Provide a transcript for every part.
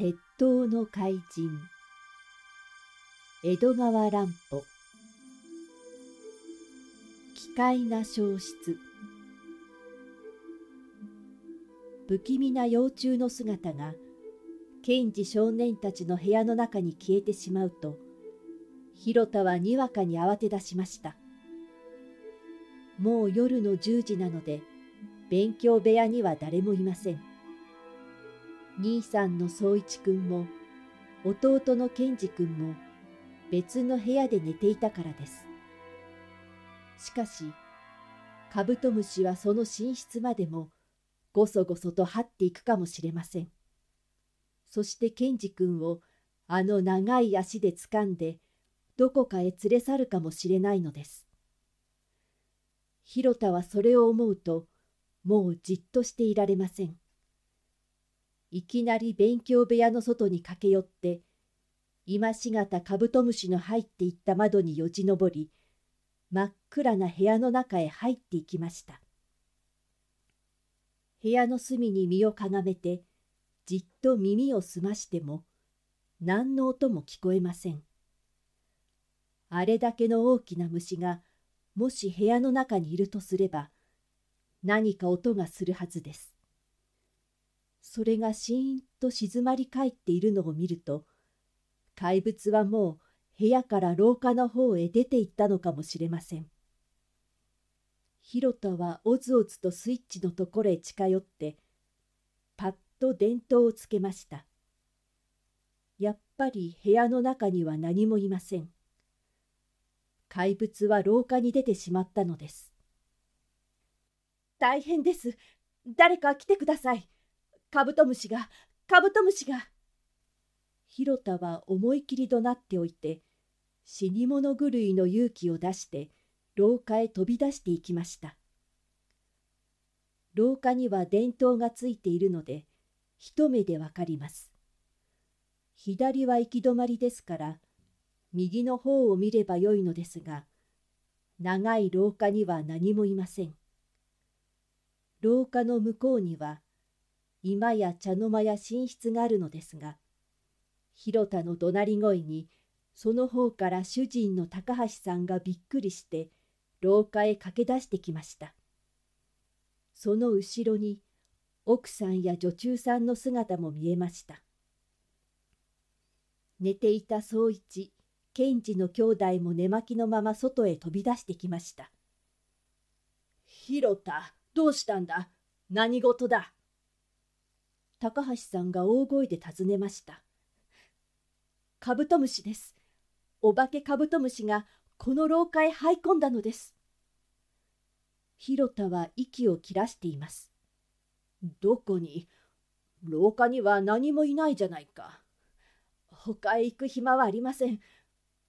鉄塔の怪人。江戸川乱歩。奇怪な消失。不気味な幼虫の姿が検事少年たちの部屋の中に消えてしまうと広田はにわかに慌て出しました。もう夜の10時なので勉強部屋には誰もいません。兄さんの宗一君も弟の健二君も別の部屋で寝ていたからです。しかしカブトムシはその寝室までもごそごそと張っていくかもしれません。そして健二君をあの長い足で掴んでどこかへ連れ去るかもしれないのです。広田はそれを思うともうじっとしていられません。いきなり勉強部屋の外に駆け寄って今しがたカブトムシの入っていった窓によじ登り真っ暗な部屋の中へ入っていきました。部屋の隅に身をかがめてじっと耳を澄ましても何の音も聞こえません。あれだけの大きな虫がもし部屋の中にいるとすれば何か音がするはずです。それがシーンと静まり返っているのを見ると怪物はもう部屋から廊下の方へ出て行ったのかもしれません。広田はおずおずとスイッチのところへ近寄ってパッと電灯をつけました。やっぱり部屋の中には何もいません。怪物は廊下に出てしまったのです。大変です。誰か来てください。カブトムシがカブトムシが。広田は思い切り怒鳴っておいて死に物狂いの勇気を出して廊下へ飛び出していきました。廊下には電灯がついているので一目でわかります。左は行き止まりですから右の方を見ればよいのですが長い廊下には何もいません。廊下の向こうには居間や茶の間や寝室があるのですが広田の怒鳴り声にその方から主人の高橋さんがびっくりして廊下へ駆け出してきました。その後ろに奥さんや女中さんの姿も見えました。寝ていた宗一賢治の兄弟も寝巻きのまま外へ飛び出してきました「広田どうしたんだ何事だ?」高橋さんが大声で尋ねました。カブトムシです。お化けカブトムシがこの廊下へ這い込んだのです。広田は息を切らしています。どこに？廊下には何もいないじゃないか。他へ行く暇はありません。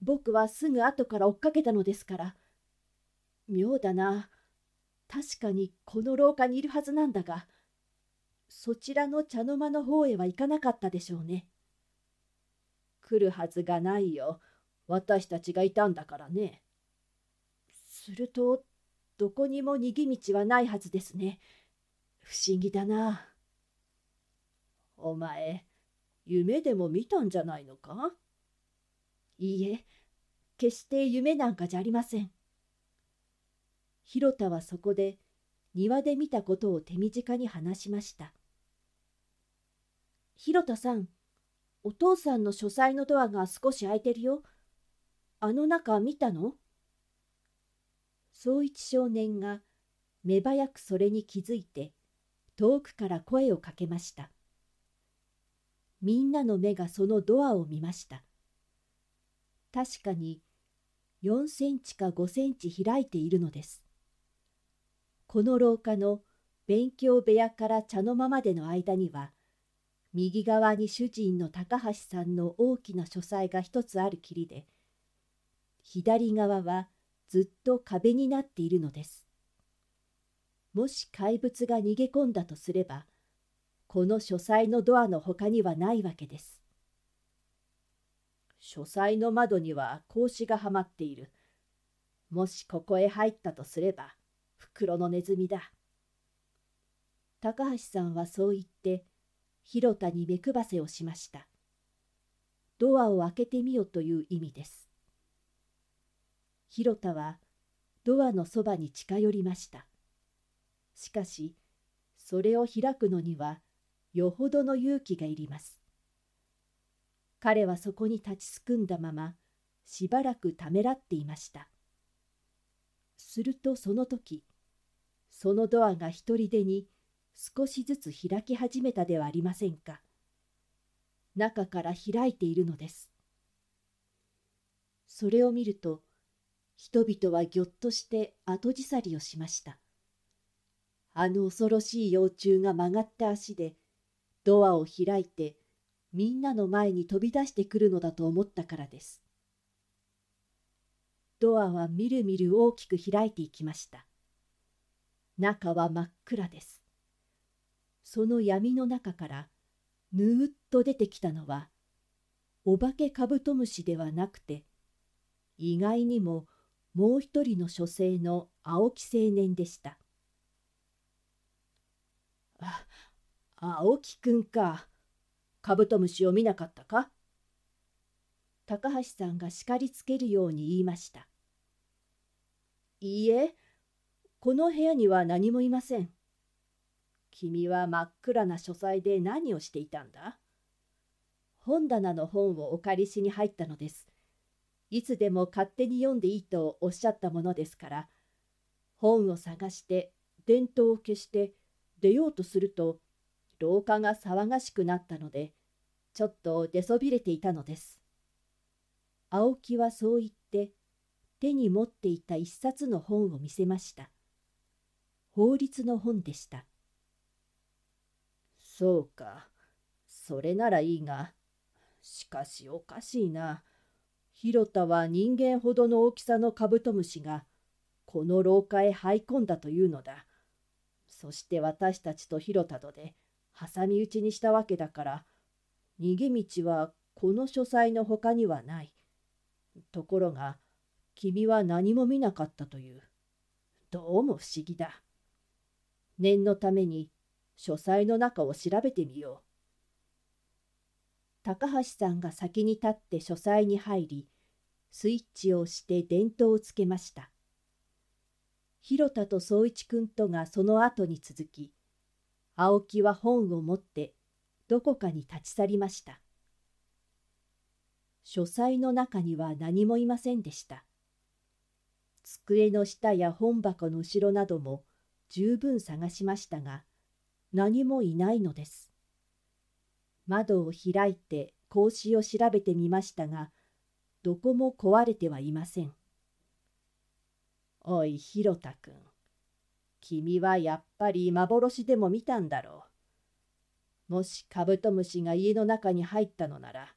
僕はすぐ後から追っかけたのですから。妙だな。確かにこの廊下にいるはずなんだが。そちらの茶の間の方へは行かなかったでしょうね。来るはずがないよ。私たちがいたんだからね。すると、どこにも逃げ道はないはずですね。不思議だな。お前、夢でも見たんじゃないのか？いいえ、決して夢なんかじゃありません。広田はそこで庭で見たことを手短に話しました。広田さん、お父さんの書斎のドアが少し開いてるよ。あの中見たの？宗一少年が目早くそれに気づいて遠くから声をかけました。みんなの目がそのドアを見ました。確かに4センチか5センチ開いているのです。この廊下の勉強部屋から茶の間までの間には右側に主人の高橋さんの大きな書斎が一つあるきりで左側はずっと壁になっているのです。もし怪物が逃げ込んだとすればこの書斎のドアの他にはないわけです。書斎の窓には格子がはまっている。もしここへ入ったとすれば袋のネズミだ。高橋さんはそう言って広田に目配せをしました。ドアを開けてみよという意味です。広田はドアのそばに近寄りました。しかし、それを開くのにはよほどの勇気がいります。彼はそこに立ちすくんだまましばらくためらっていました。するとその時、そのドアが一人でに少しずつ開き始めたではありませんか。中から開いているのです。それを見ると、人々はぎょっとして後じさりをしました。あの恐ろしい幼虫が曲がった足で、ドアを開いて、みんなの前に飛び出してくるのだと思ったからです。ドアはみるみる大きく開いていきました。中は真っ暗です。その闇の中からぬーっと出てきたのはお化けカブトムシではなくて意外にももう一人の書生の青木青年でした。あ、青木くんか。カブトムシを見なかったか？高橋さんが叱りつけるように言いました。いいえ、この部屋には何もいません。君は真っ暗な書斎で何をしていたんだ？本棚の本をお借りしに入ったのです。いつでも勝手に読んでいいとおっしゃったものですから、本を探して電灯を消して出ようとすると、廊下が騒がしくなったので、ちょっと出そびれていたのです。青木はそう言って、手に持っていた一冊の本を見せました。法律の本でした。そうか。それならいいが、しかしおかしいな。広田は人間ほどの大きさのカブトムシが、この廊下へ這い込んだというのだ。そして私たちと広田とで、挟み撃ちにしたわけだから、逃げ道はこの書斎の他にはない。ところが、君は何も見なかったという。どうも不思議だ。念のために書斎の中を調べてみよう。高橋さんが先に立って書斎に入り、スイッチを押して電灯をつけました。広田と宗一君とがその後に続き、青木は本を持ってどこかに立ち去りました。書斎の中には何もいませんでした。机の下や本箱の後ろなども十分探しましたが、何もいないのです。窓を開いて格子を調べてみましたが、どこも壊れてはいません。おい、ひろたくん。君はやっぱり幻でも見たんだろう。もしカブトムシが家の中に入ったのなら、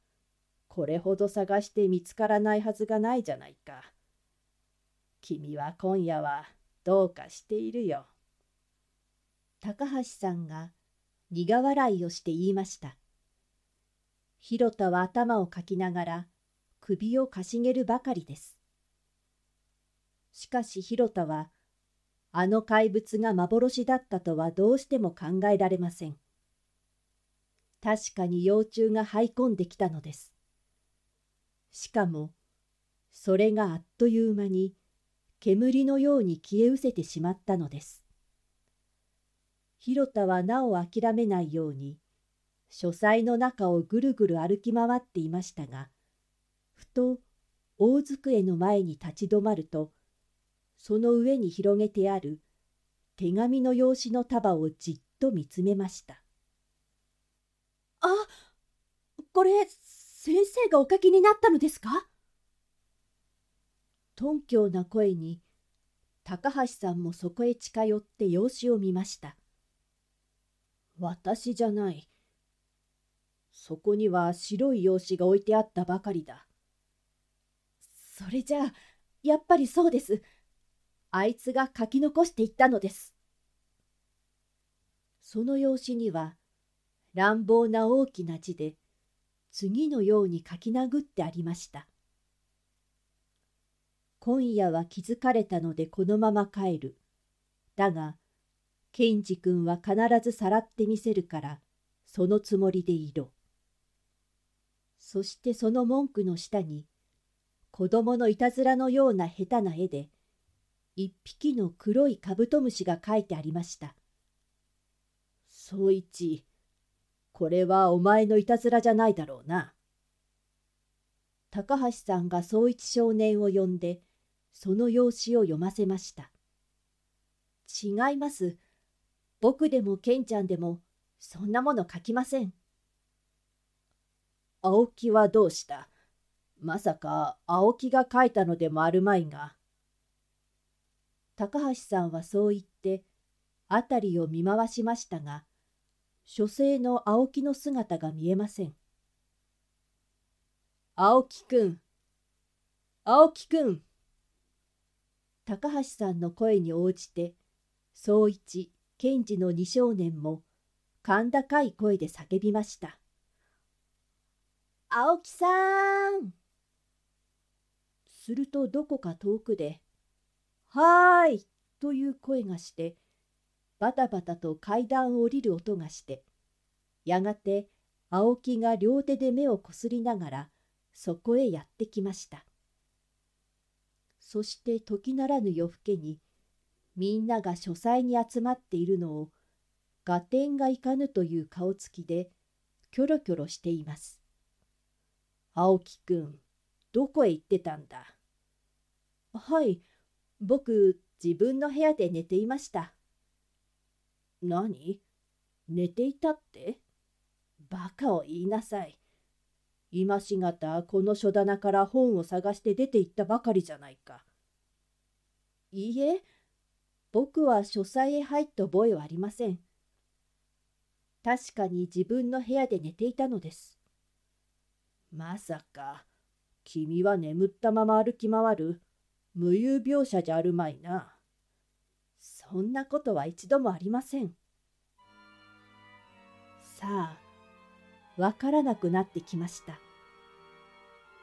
これほど探して見つからないはずがないじゃないか。君は今夜はどうかしているよ。高橋さんが苦笑いをして言いました。広田は頭をかきながら首をかしげるばかりです。しかし広田はあの怪物が幻だったとはどうしても考えられません。確かに幼虫が這い込んできたのです。しかもそれがあっという間に煙のように消え失せてしまったのです。広田はなお諦めないように書斎の中をぐるぐる歩き回っていましたがふと大机の前に立ち止まるとその上に広げてある手紙の用紙の束をじっと見つめました「あこれ先生がお書きになったのですか?」頓強な声に高橋さんもそこへ近寄って用紙を見ました。私じゃない。そこには白い用紙が置いてあったばかりだ。それじゃあ、やっぱりそうです。あいつが書き残していったのです。その用紙には、乱暴な大きな字で、次のように書き殴ってありました。今夜は気づかれたのでこのまま帰る。だが、ケンジ君は必ずさらってみせるから、そのつもりでいろ。そしてその文句の下に、子供のいたずらのような下手な絵で、一匹の黒いカブトムシが描いてありました。宗一、これはお前のいたずらじゃないだろうな。高橋さんが宗一少年を呼んで、その用紙を読ませました。違います。僕でもケンちゃんでも、そんなもの書きません。青木はどうした？まさか青木が書いたのでもあるまいが。高橋さんはそう言って辺りを見回しましたが書生の青木の姿が見えません。青木くん青木くん高橋さんの声に応じて宗一賢治の二少年も甲高い声で叫びました。青木さんするとどこか遠くで、はーいという声がして、バタバタと階段を降りる音がして、やがて青木が両手で目をこすりながら、そこへやってきました。そして時ならぬ夜更けに、みんなが書斎に集まっているのを、合点がいかぬという顔つきで、キョロキョロしています。青木くん、どこへ行ってたんだ？はい、僕、自分の部屋で寝ていました。何？寝ていたって？バカを言いなさい。今しがたこの書棚から本を探して出て行ったばかりじゃないか。いいえ、僕は書斎へ入った覚えはありません。確かに自分の部屋で寝ていたのです。まさか、君は眠ったまま歩き回る無遊病者じゃあるまいな。そんなことは一度もありません。さあ、わからなくなってきました。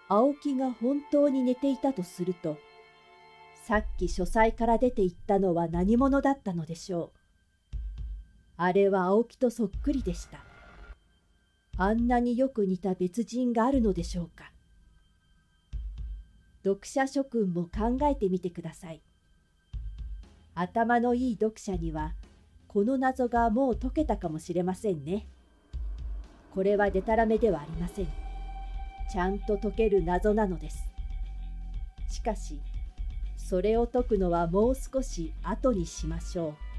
青木が本当に寝ていたとすると、さっき書斎から出て行ったのは何者だったのでしょう。あれは青木とそっくりでした。あんなによく似た別人があるのでしょうか。読者諸君も考えてみてください。頭のいい読者には、この謎がもう解けたかもしれませんね。これはでたらめではありません。ちゃんと解ける謎なのです。しかし、それを解くのはもう少し後にしましょう。